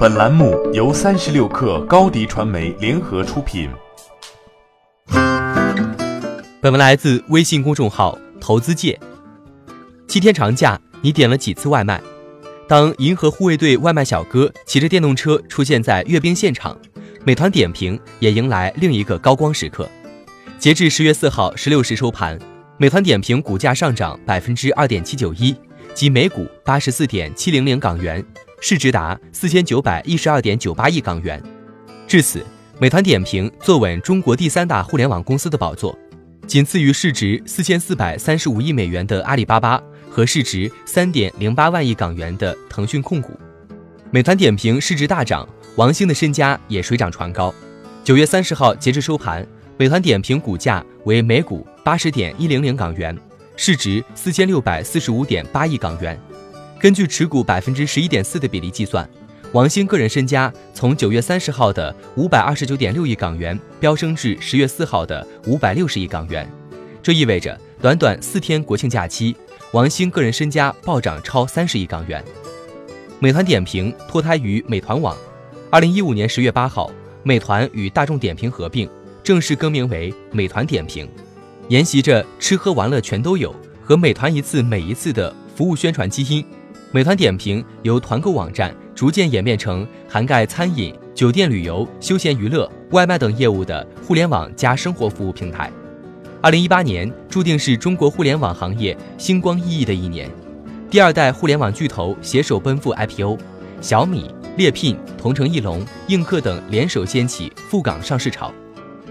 本栏目由三十六氪高低传媒联合出品。本文来自微信公众号“投资界”。七天长假，你点了几次外卖？当银河护卫队外卖小哥骑着电动车出现在阅兵现场，美团点评也迎来另一个高光时刻。截至十月四号十六时收盘，美团点评股价上涨百分之二点七九一，即每股八十四点七零零港元。市值达四千九百一十二点九八亿港元，至此，美团点评坐稳中国第三大互联网公司的宝座，仅次于市值四千四百三十五亿美元的阿里巴巴和市值三点零八万亿港元的腾讯控股。美团点评市值大涨，王兴的身家也水涨船高。九月三十号截至收盘，美团点评股价为每股八十点一零零港元，市值四千六百四十五点八亿港元。根据持股百分之十一点四的比例计算，王兴个人身家从九月三十号的五百二十九点六亿港元飙升至十月四号的五百六十亿港元。这意味着短短四天国庆假期，王兴个人身家暴涨超三十亿港元。美团点评脱胎于美团网，二零一五年十月八号，美团与大众点评合并，正式更名为美团点评，沿袭着吃喝玩乐全都有和美团一次每一次的服务宣传基因。美团点评由团购网站逐渐演变成涵盖餐饮、酒店、旅游、休闲娱乐、外卖等业务的互联网加生活服务平台。二零一八年注定是中国互联网行业星光熠熠的一年，第二代互联网巨头携手奔赴 IPO，小米、猎聘、同城艺龙、映客等联手掀起赴港上市潮，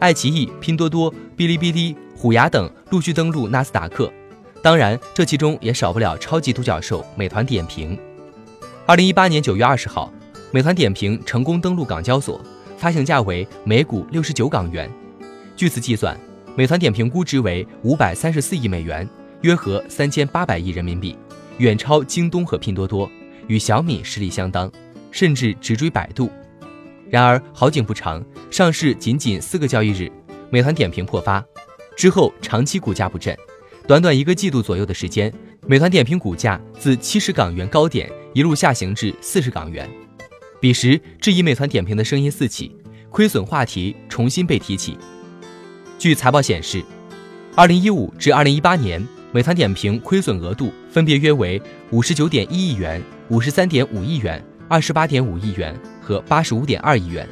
爱奇艺、拼多多、哔哩哔哩、虎牙等陆续登陆纳斯达克。当然，这其中也少不了超级独角兽美团点评。二零一八年九月二十号，美团点评成功登陆港交所，发行价为每股六十九港元。据此计算，美团点评估值为五百三十四亿美元，约合三千八百亿人民币，远超京东和拼多多，与小米实力相当，甚至直追百度。然而好景不长，上市仅仅四个交易日，美团点评破发，之后长期股价不振。短短一个季度左右的时间，美团点评股价自七十港元高点一路下行至四十港元。彼时，质疑美团点评的声音四起，亏损话题重新被提起。据财报显示，二零一五至二零一八年，美团点评亏损额度分别约为五十九点一亿元、五十三点五亿元、二十八点五亿元和八十五点二亿元，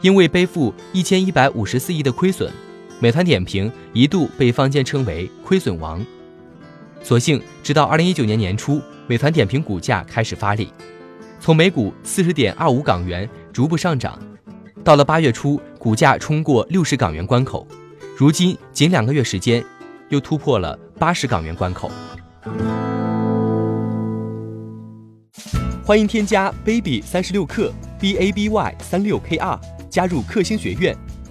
因为背负一千一百五十四亿的亏损。美团点评一度被坊间称为“亏损王”，所幸直到二零一九年年初，美团点评股价开始发力，从每股四十点二五港元逐步上涨，到了八月初，股价冲过六十港元关口，如今仅两个月时间，又突破了八十港元关口。欢迎添加 baby 三十六克 b a b y 三六 k r 加入克星学院。